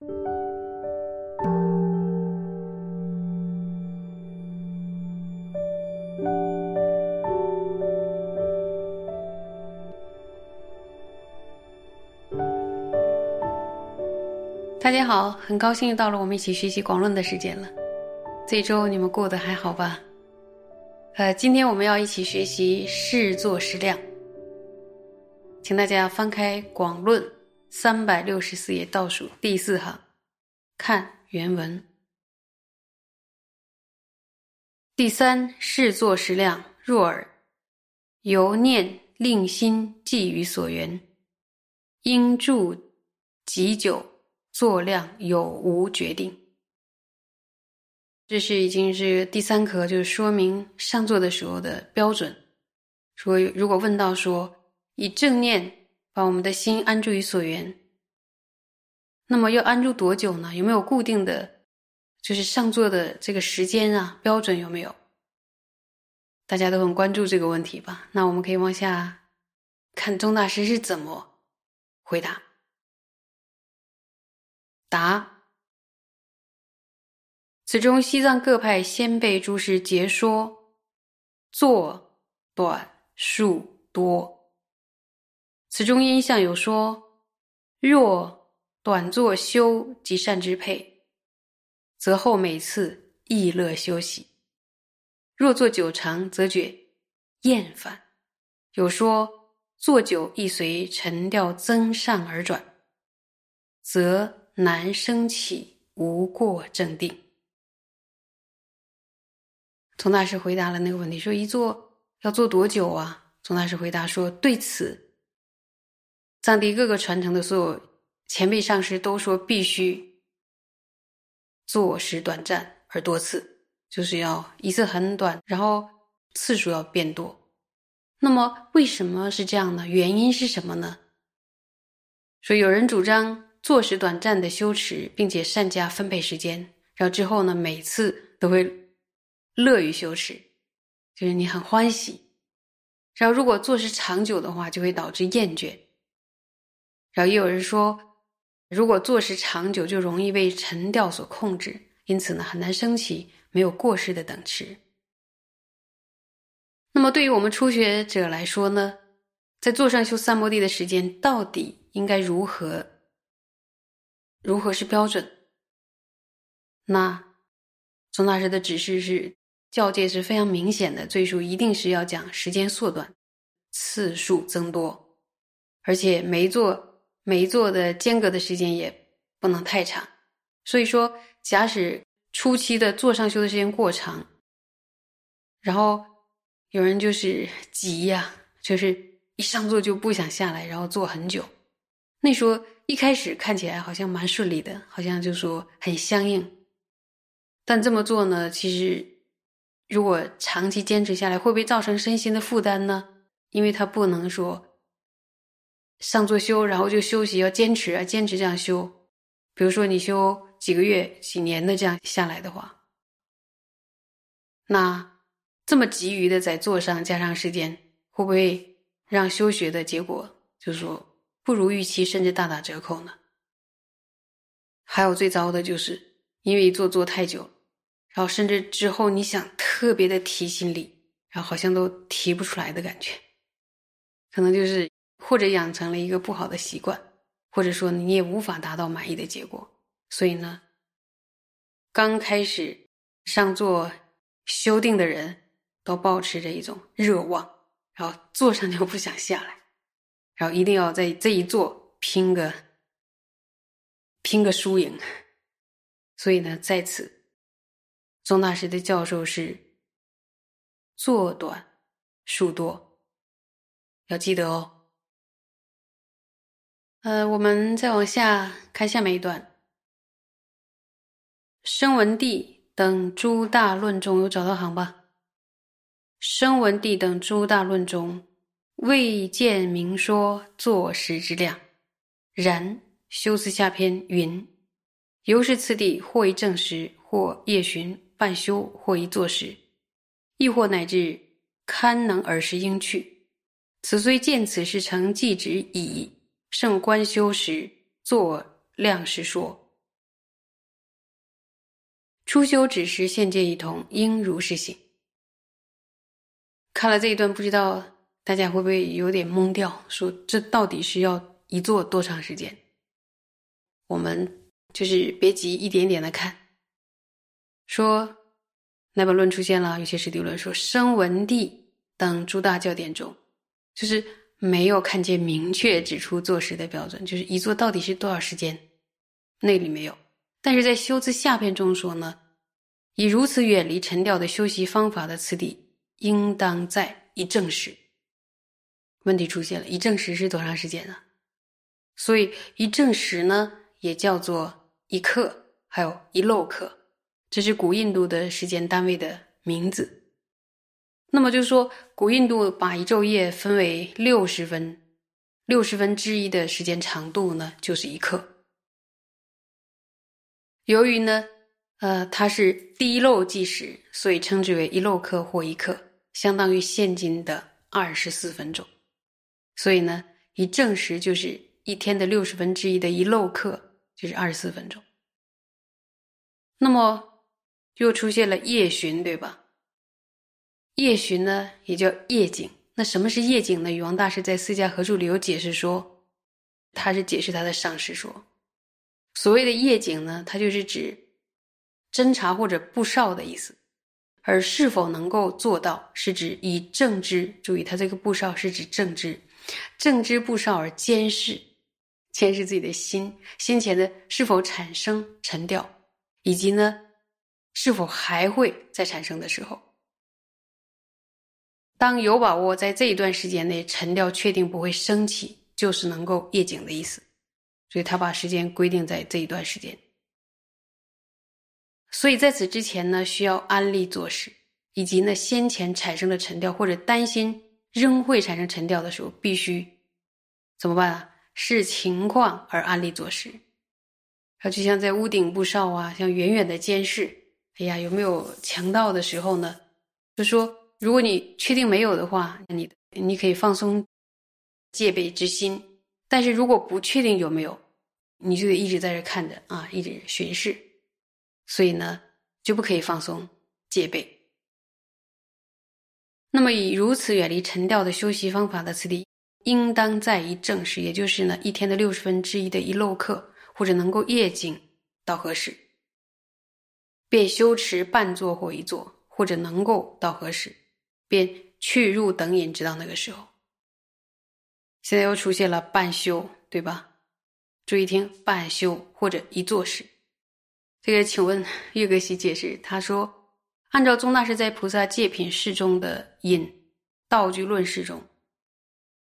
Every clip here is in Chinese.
大家好，很高兴又到了我们一起学习广论的时间了。这周你们过得还好吧？呃，今天我们要一起学习视作实量，请大家翻开《广论》三百六十四页倒数第四行，看原文。第三，视作实量，若耳，由念令心寄于所缘，应住极久。作量有无决定，这是已经是第三课，就是说明上座的时候的标准。说如果问到说以正念把我们的心安住于所缘，那么要安住多久呢？有没有固定的，就是上座的这个时间啊？标准有没有？大家都很关注这个问题吧？那我们可以往下看，钟大师是怎么回答。答：此中西藏各派先辈诸师皆说，坐短数多。此中因相有说，若短坐修即善之配，则后每次亦乐休息；若坐久长，则觉厌烦。有说坐久亦随沉调增上而转，则。难升起，无过正定。宗大师回答了那个问题，说一坐要坐多久啊？宗大师回答说，对此，藏地各个传承的所有前辈上师都说，必须坐时短暂而多次，就是要一次很短，然后次数要变多。那么为什么是这样呢？原因是什么呢？说有人主张。坐时短暂的修持，并且善加分配时间，然后之后呢，每次都会乐于修持，就是你很欢喜。然后如果坐时长久的话，就会导致厌倦。然后也有人说，如果坐时长久，就容易被沉调所控制，因此呢，很难升起没有过失的等持。那么对于我们初学者来说呢，在座上修三摩地的时间到底应该如何？如何是标准？那宗大师的指示是教界是非常明显的，最初一定是要讲时间缩短，次数增多，而且每一座每一座的间隔的时间也不能太长。所以说，假使初期的坐上修的时间过长，然后有人就是急呀，就是一上座就不想下来，然后坐很久，那说。一开始看起来好像蛮顺利的，好像就说很相应，但这么做呢，其实如果长期坚持下来，会不会造成身心的负担呢？因为他不能说上座修，然后就休息，要坚持啊，坚持这样修。比如说你修几个月、几年的这样下来的话，那这么急于的在座上加上时间，会不会让修学的结果就是说？不如预期，甚至大打折扣呢。还有最糟的就是，因为坐坐太久，然后甚至之后你想特别的提心力，然后好像都提不出来的感觉，可能就是或者养成了一个不好的习惯，或者说你也无法达到满意的结果。所以呢，刚开始上座修订的人都保持着一种热望，然后坐上就不想下来。然后一定要在这一座拼个拼个输赢，所以呢，在此，宗大师的教授是坐短数多，要记得哦。呃，我们再往下看下面一段，声闻地等诸大论中有找到行吧？声闻地等诸大论中。未见明说坐时之量，然修辞下篇云：由是次第，或一正时，或夜巡半休，或一坐时，亦或乃至堪能耳时应去。此虽见此事成即止矣。胜观修时作量时说，初修只时现见一同，应如是行。看了这一段，不知道大家会不会有点懵掉？说这到底是要一坐多长时间？我们就是别急，一点点的看。说《那本论》出现了，有些实地论说，声闻地等诸大教典中，就是没有看见明确指出坐时的标准，就是一坐到底是多少时间，那里没有。但是在修辞下篇中说呢，以如此远离沉掉的修习方法的此地。应当在一正时。问题出现了，一正时是多长时间呢？所以一正时呢，也叫做一刻，还有一漏刻，这是古印度的时间单位的名字。那么就是说，古印度把一昼夜分为六十分，六十分之一的时间长度呢，就是一刻。由于呢，呃，它是第一漏计时，所以称之为一漏刻或一刻。相当于现今的二十四分钟，所以呢，一正时就是一天的六十分之一的一漏刻，就是二十四分钟。那么又出现了夜巡，对吧？夜巡呢也叫夜景。那什么是夜景呢？禹王大师在《四家合注》里有解释说，他是解释他的上师说，所谓的夜景呢，它就是指侦查或者布哨的意思。而是否能够做到，是指以正知，注意，他这个布哨是指正知，正知布哨而监视，监视自己的心，心前的是否产生沉掉，以及呢，是否还会再产生的时候，当有把握在这一段时间内沉掉确定不会升起，就是能够夜景的意思，所以他把时间规定在这一段时间。所以在此之前呢，需要安利做事，以及呢先前产生的沉掉或者担心仍会产生沉掉的时候，必须怎么办啊？视情况而安利做事。啊，就像在屋顶布哨啊，像远远的监视，哎呀，有没有强盗的时候呢？就说如果你确定没有的话，你你可以放松戒备之心；但是如果不确定有没有，你就得一直在这看着啊，一直巡视。所以呢，就不可以放松戒备。那么以如此远离沉掉的修习方法的次第，应当在一正时，也就是呢一天的六十分之一的一漏刻，或者能够夜景到何时，便修持半坐或一坐，或者能够到何时，便去入等引，直到那个时候。现在又出现了半修，对吧？注意听，半修或者一坐时。这个，请问岳格西解释，他说，按照宗大师在《菩萨戒品释》中的引道具论释中，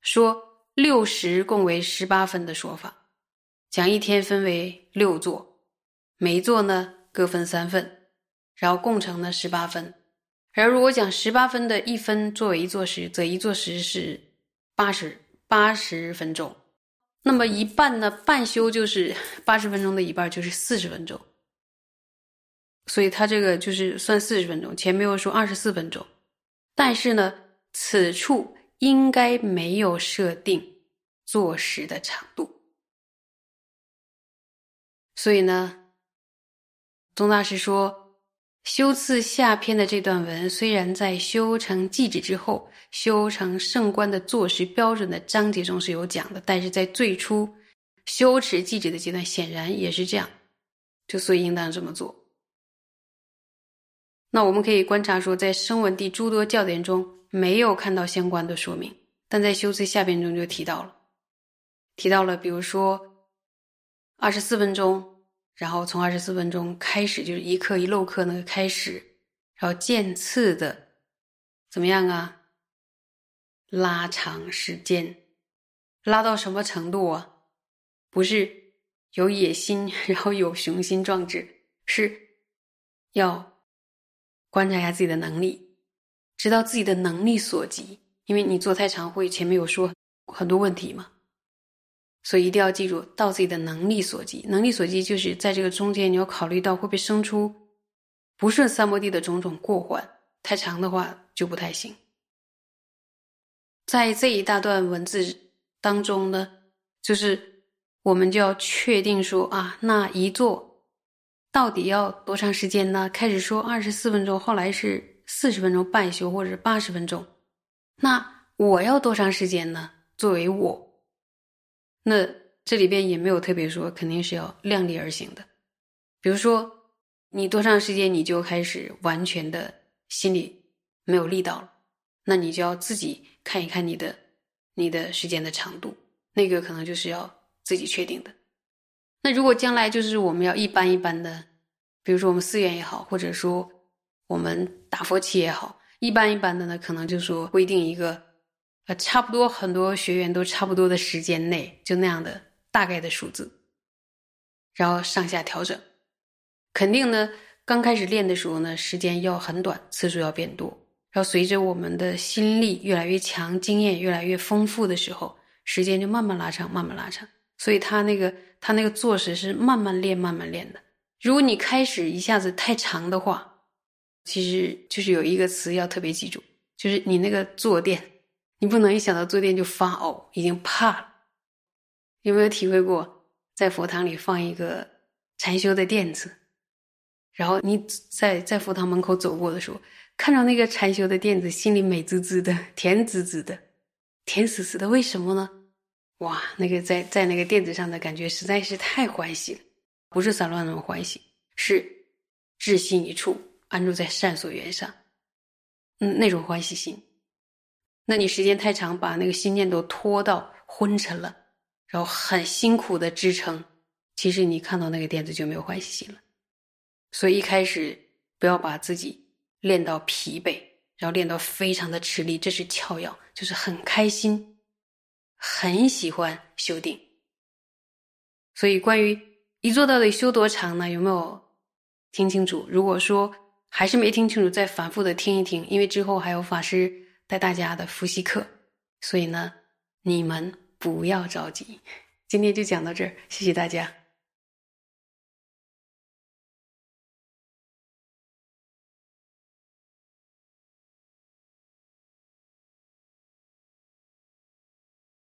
说六十共为十八分的说法，讲一天分为六座，每一座呢各分三份，然后共成呢十八分。而如果讲十八分的一分作为一座时，则一座时是八十八十分钟，那么一半呢半修就是八十分钟的一半，就是四十分钟。所以他这个就是算四十分钟，前面又说二十四分钟，但是呢，此处应该没有设定坐时的长度。所以呢，宗大师说，修次下篇的这段文，虽然在修成寂止之后，修成圣观的坐实标准的章节中是有讲的，但是在最初修持寂止的阶段，显然也是这样，就所以应当这么做。那我们可以观察说，在声闻地诸多教典中没有看到相关的说明，但在修辞下边中就提到了，提到了，比如说二十四分钟，然后从二十四分钟开始就是一刻一漏刻那个开始，然后渐次的怎么样啊？拉长时间，拉到什么程度啊？不是有野心，然后有雄心壮志，是要。观察一下自己的能力，知道自己的能力所及。因为你做太长会，前面有说很多问题嘛，所以一定要记住到自己的能力所及。能力所及就是在这个中间，你要考虑到会不会生出不顺三摩地的种种过患。太长的话就不太行。在这一大段文字当中呢，就是我们就要确定说啊，那一座到底要多长时间呢？开始说二十四分钟，后来是四十分钟半休，或者是八十分钟。那我要多长时间呢？作为我，那这里边也没有特别说，肯定是要量力而行的。比如说，你多长时间你就开始完全的心里没有力道了，那你就要自己看一看你的你的时间的长度，那个可能就是要自己确定的。那如果将来就是我们要一般一般的，比如说我们寺院也好，或者说我们打佛七也好，一般一般的呢，可能就说规定一个，呃，差不多很多学员都差不多的时间内，就那样的大概的数字，然后上下调整。肯定呢，刚开始练的时候呢，时间要很短，次数要变多。然后随着我们的心力越来越强，经验越来越丰富的时候，时间就慢慢拉长，慢慢拉长。所以他那个他那个坐时是慢慢练，慢慢练的。如果你开始一下子太长的话，其实就是有一个词要特别记住，就是你那个坐垫，你不能一想到坐垫就发呕，已经怕了。有没有体会过，在佛堂里放一个禅修的垫子，然后你在在佛堂门口走过的时候，看到那个禅修的垫子，心里美滋滋的，甜滋滋的，甜死死的。为什么呢？哇，那个在在那个垫子上的感觉实在是太欢喜了，不是散乱那种欢喜，是至心一处，安住在善所缘上，嗯，那种欢喜心。那你时间太长，把那个心念都拖到昏沉了，然后很辛苦的支撑，其实你看到那个垫子就没有欢喜心了。所以一开始不要把自己练到疲惫，然后练到非常的吃力，这是窍要，就是很开心。很喜欢修定，所以关于一做到底修多长呢？有没有听清楚？如果说还是没听清楚，再反复的听一听，因为之后还有法师带大家的复习课，所以呢，你们不要着急。今天就讲到这儿，谢谢大家。